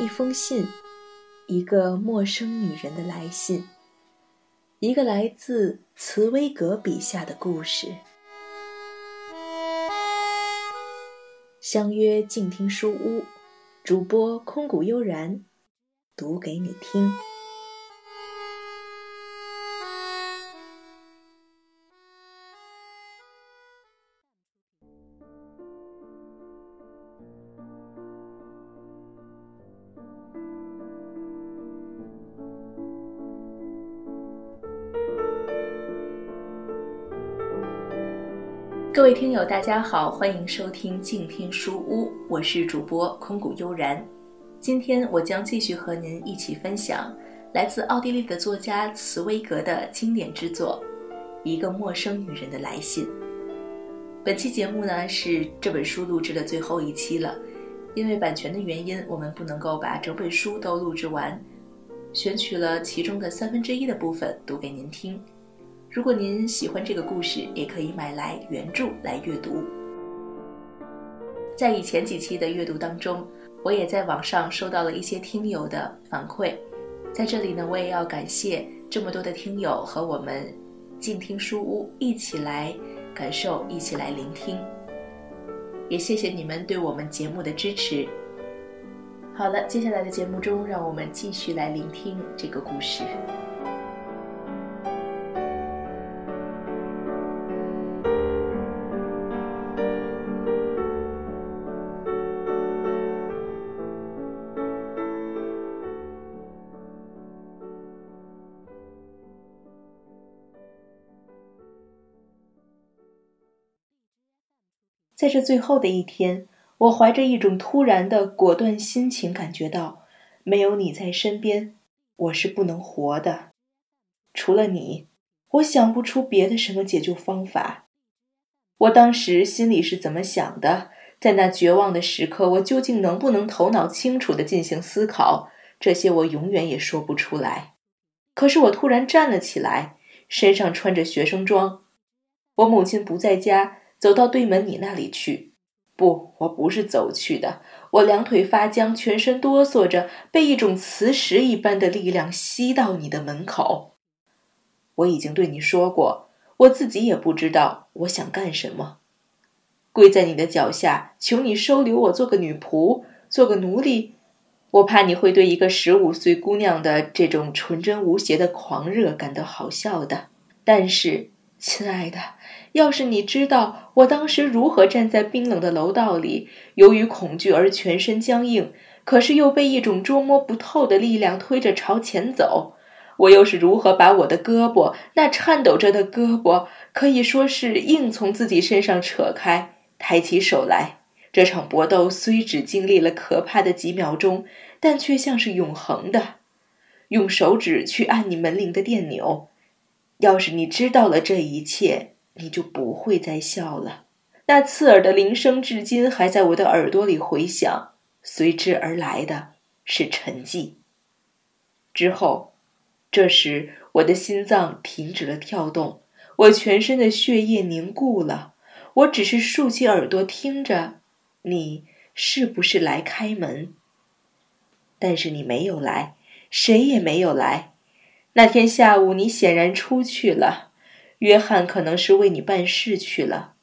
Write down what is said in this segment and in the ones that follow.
一封信，一个陌生女人的来信，一个来自茨威格笔下的故事。相约静听书屋，主播空谷悠然，读给你听。各位听友，大家好，欢迎收听静听书屋，我是主播空谷悠然。今天我将继续和您一起分享来自奥地利的作家茨威格的经典之作《一个陌生女人的来信》。本期节目呢是这本书录制的最后一期了，因为版权的原因，我们不能够把整本书都录制完，选取了其中的三分之一的部分读给您听。如果您喜欢这个故事，也可以买来原著来阅读。在以前几期的阅读当中，我也在网上收到了一些听友的反馈，在这里呢，我也要感谢这么多的听友和我们静听书屋一起来感受，一起来聆听，也谢谢你们对我们节目的支持。好了，接下来的节目中，让我们继续来聆听这个故事。在这最后的一天，我怀着一种突然的果断心情，感觉到没有你在身边，我是不能活的。除了你，我想不出别的什么解救方法。我当时心里是怎么想的？在那绝望的时刻，我究竟能不能头脑清楚地进行思考？这些我永远也说不出来。可是我突然站了起来，身上穿着学生装。我母亲不在家。走到对门你那里去，不，我不是走去的。我两腿发僵，全身哆嗦着，被一种磁石一般的力量吸到你的门口。我已经对你说过，我自己也不知道我想干什么。跪在你的脚下，求你收留我做个女仆，做个奴隶。我怕你会对一个十五岁姑娘的这种纯真无邪的狂热感到好笑的。但是，亲爱的。要是你知道我当时如何站在冰冷的楼道里，由于恐惧而全身僵硬，可是又被一种捉摸不透的力量推着朝前走，我又是如何把我的胳膊，那颤抖着的胳膊，可以说是硬从自己身上扯开，抬起手来。这场搏斗虽只经历了可怕的几秒钟，但却像是永恒的。用手指去按你门铃的电钮，要是你知道了这一切。你就不会再笑了。那刺耳的铃声至今还在我的耳朵里回响，随之而来的是沉寂。之后，这时我的心脏停止了跳动，我全身的血液凝固了。我只是竖起耳朵听着，你是不是来开门？但是你没有来，谁也没有来。那天下午，你显然出去了。约翰可能是为你办事去了，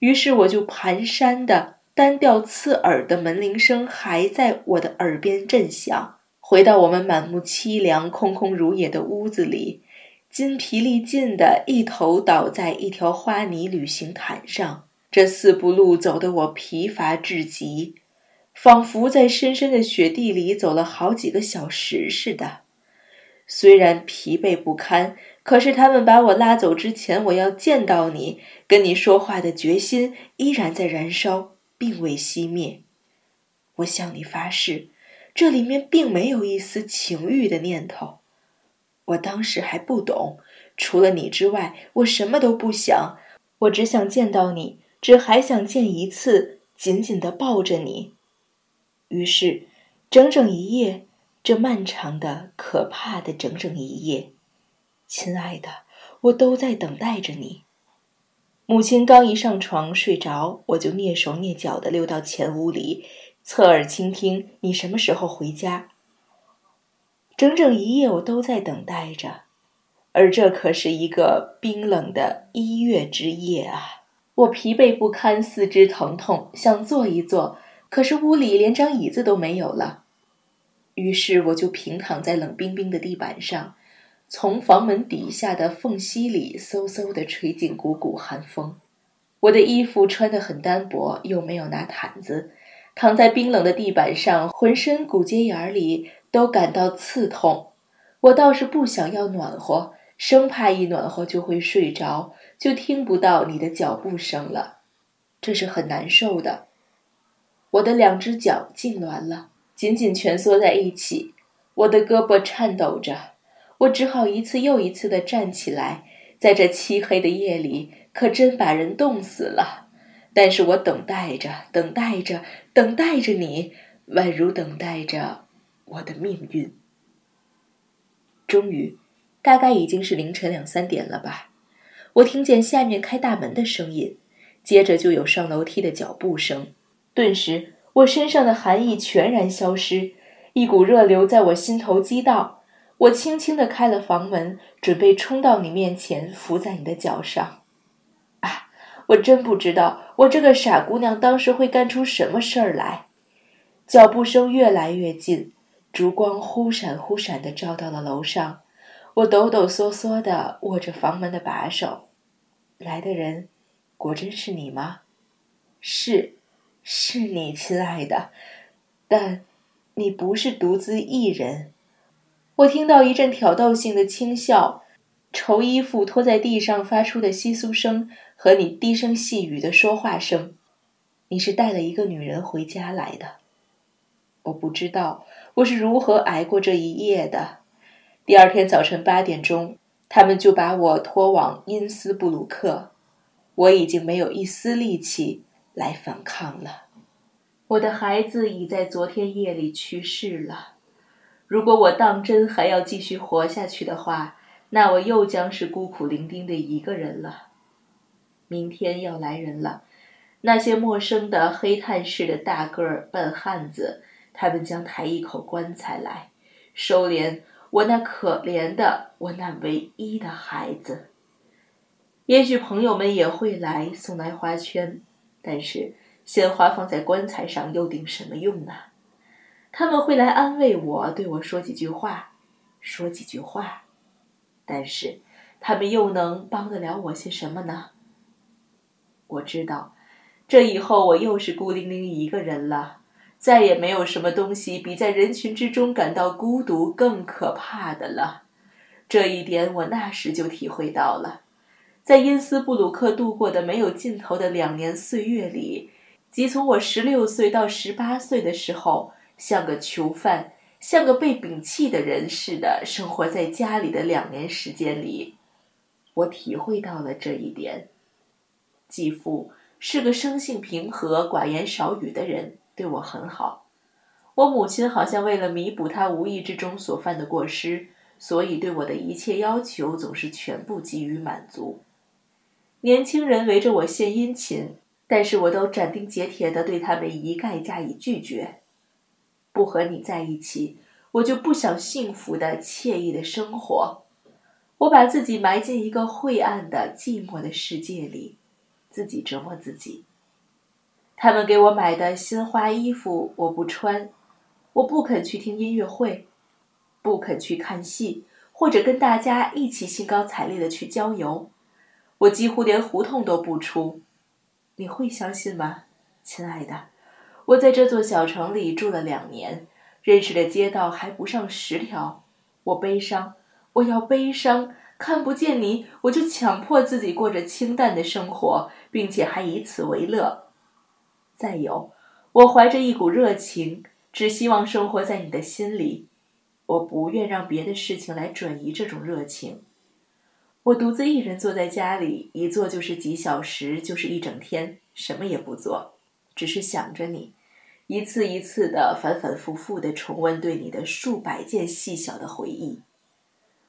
于是我就蹒跚的单调刺耳的门铃声还在我的耳边震响。回到我们满目凄凉、空空如也的屋子里，筋疲力尽的一头倒在一条花泥旅行毯上。这四步路走得我疲乏至极，仿佛在深深的雪地里走了好几个小时似的。虽然疲惫不堪。可是他们把我拉走之前，我要见到你，跟你说话的决心依然在燃烧，并未熄灭。我向你发誓，这里面并没有一丝情欲的念头。我当时还不懂，除了你之外，我什么都不想。我只想见到你，只还想见一次，紧紧地抱着你。于是，整整一夜，这漫长的、可怕的整整一夜。亲爱的，我都在等待着你。母亲刚一上床睡着，我就蹑手蹑脚地溜到前屋里，侧耳倾听你什么时候回家。整整一夜，我都在等待着，而这可是一个冰冷的一月之夜啊！我疲惫不堪，四肢疼痛，想坐一坐，可是屋里连张椅子都没有了。于是我就平躺在冷冰冰的地板上，从房门底下的缝隙里嗖嗖地吹进股股寒风。我的衣服穿得很单薄，又没有拿毯子，躺在冰冷的地板上，浑身骨节眼里都感到刺痛。我倒是不想要暖和，生怕一暖和就会睡着，就听不到你的脚步声了，这是很难受的。我的两只脚痉挛了，紧紧蜷缩在一起，我的胳膊颤抖着，我只好一次又一次地站起来，在这漆黑的夜里。可真把人冻死了，但是我等待着，等待着，等待着你，宛如等待着我的命运。终于，大概已经是凌晨两三点了吧，我听见下面开大门的声音，接着就有上楼梯的脚步声，顿时我身上的寒意全然消失，一股热流在我心头激荡，我轻轻地开了房门，准备冲到你面前，伏在你的脚上。啊我真不知道，我这个傻姑娘当时会干出什么事儿来。脚步声越来越近，烛光忽闪忽闪地照到了楼上。我抖抖嗦嗦地握着房门的把手。来的人，果真是你吗？是，是你，亲爱的。但，你不是独自一人。我听到一阵挑逗性的轻笑。绸衣服拖在地上发出的窸窣声和你低声细语的说话声，你是带了一个女人回家来的。我不知道我是如何挨过这一夜的。第二天早晨八点钟，他们就把我拖往因斯布鲁克。我已经没有一丝力气来反抗了。我的孩子已在昨天夜里去世了。如果我当真还要继续活下去的话，那我又将是孤苦伶仃的一个人了。明天要来人了，那些陌生的黑炭似的大个儿笨汉子，他们将抬一口棺材来，收敛我那可怜的、我那唯一的孩子。也许朋友们也会来送来花圈，但是鲜花放在棺材上又顶什么用呢？他们会来安慰我，对我说几句话，说几句话。但是，他们又能帮得了我些什么呢？我知道，这以后我又是孤零零一个人了，再也没有什么东西比在人群之中感到孤独更可怕的了。这一点我那时就体会到了，在因斯布鲁克度过的没有尽头的两年岁月里，即从我十六岁到十八岁的时候，像个囚犯。像个被摒弃的人似的生活在家里的两年时间里，我体会到了这一点。继父是个生性平和、寡言少语的人，对我很好。我母亲好像为了弥补他无意之中所犯的过失，所以对我的一切要求总是全部给予满足。年轻人围着我献殷勤，但是我都斩钉截铁地对他们一概加以拒绝。不和你在一起，我就不想幸福的、惬意的生活。我把自己埋进一个晦暗的、寂寞的世界里，自己折磨自己。他们给我买的新花衣服我不穿，我不肯去听音乐会，不肯去看戏，或者跟大家一起兴高采烈的去郊游。我几乎连胡同都不出。你会相信吗，亲爱的？我在这座小城里住了两年，认识的街道还不上十条。我悲伤，我要悲伤，看不见你，我就强迫自己过着清淡的生活，并且还以此为乐。再有，我怀着一股热情，只希望生活在你的心里。我不愿让别的事情来转移这种热情。我独自一人坐在家里，一坐就是几小时，就是一整天，什么也不做。只是想着你，一次一次的反反复复的重温对你的数百件细小的回忆。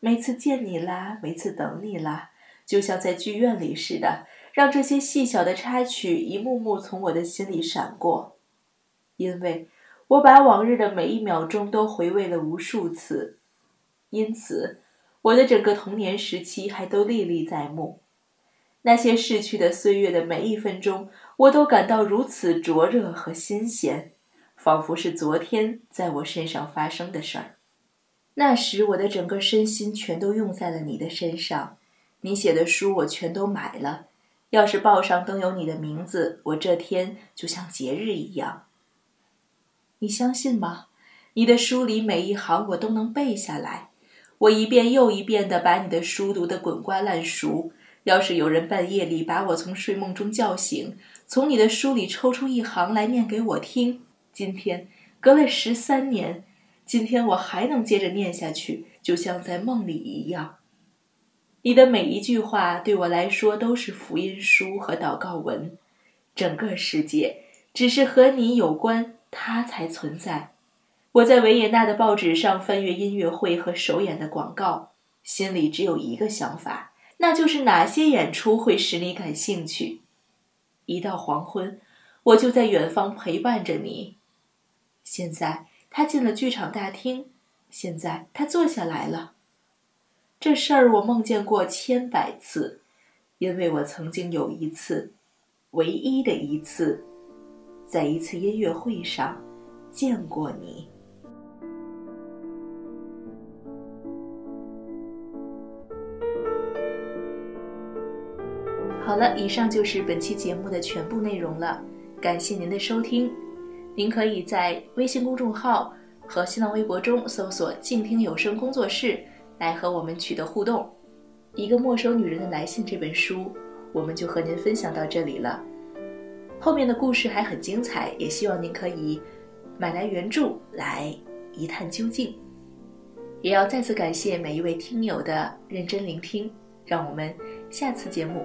每次见你啦，每次等你啦，就像在剧院里似的，让这些细小的插曲一幕幕从我的心里闪过。因为我把往日的每一秒钟都回味了无数次，因此我的整个童年时期还都历历在目。那些逝去的岁月的每一分钟，我都感到如此灼热和新鲜，仿佛是昨天在我身上发生的事儿。那时我的整个身心全都用在了你的身上，你写的书我全都买了。要是报上登有你的名字，我这天就像节日一样。你相信吗？你的书里每一行我都能背下来，我一遍又一遍地把你的书读得滚瓜烂熟。要是有人半夜里把我从睡梦中叫醒，从你的书里抽出一行来念给我听，今天隔了十三年，今天我还能接着念下去，就像在梦里一样。你的每一句话对我来说都是福音书和祷告文，整个世界只是和你有关，它才存在。我在维也纳的报纸上翻阅音乐会和首演的广告，心里只有一个想法。那就是哪些演出会使你感兴趣？一到黄昏，我就在远方陪伴着你。现在他进了剧场大厅，现在他坐下来了。这事儿我梦见过千百次，因为我曾经有一次，唯一的一次，在一次音乐会上见过你。好了，以上就是本期节目的全部内容了，感谢您的收听。您可以在微信公众号和新浪微博中搜索“静听有声工作室”来和我们取得互动。一个陌生女人的来信这本书，我们就和您分享到这里了。后面的故事还很精彩，也希望您可以买来原著来一探究竟。也要再次感谢每一位听友的认真聆听，让我们下次节目。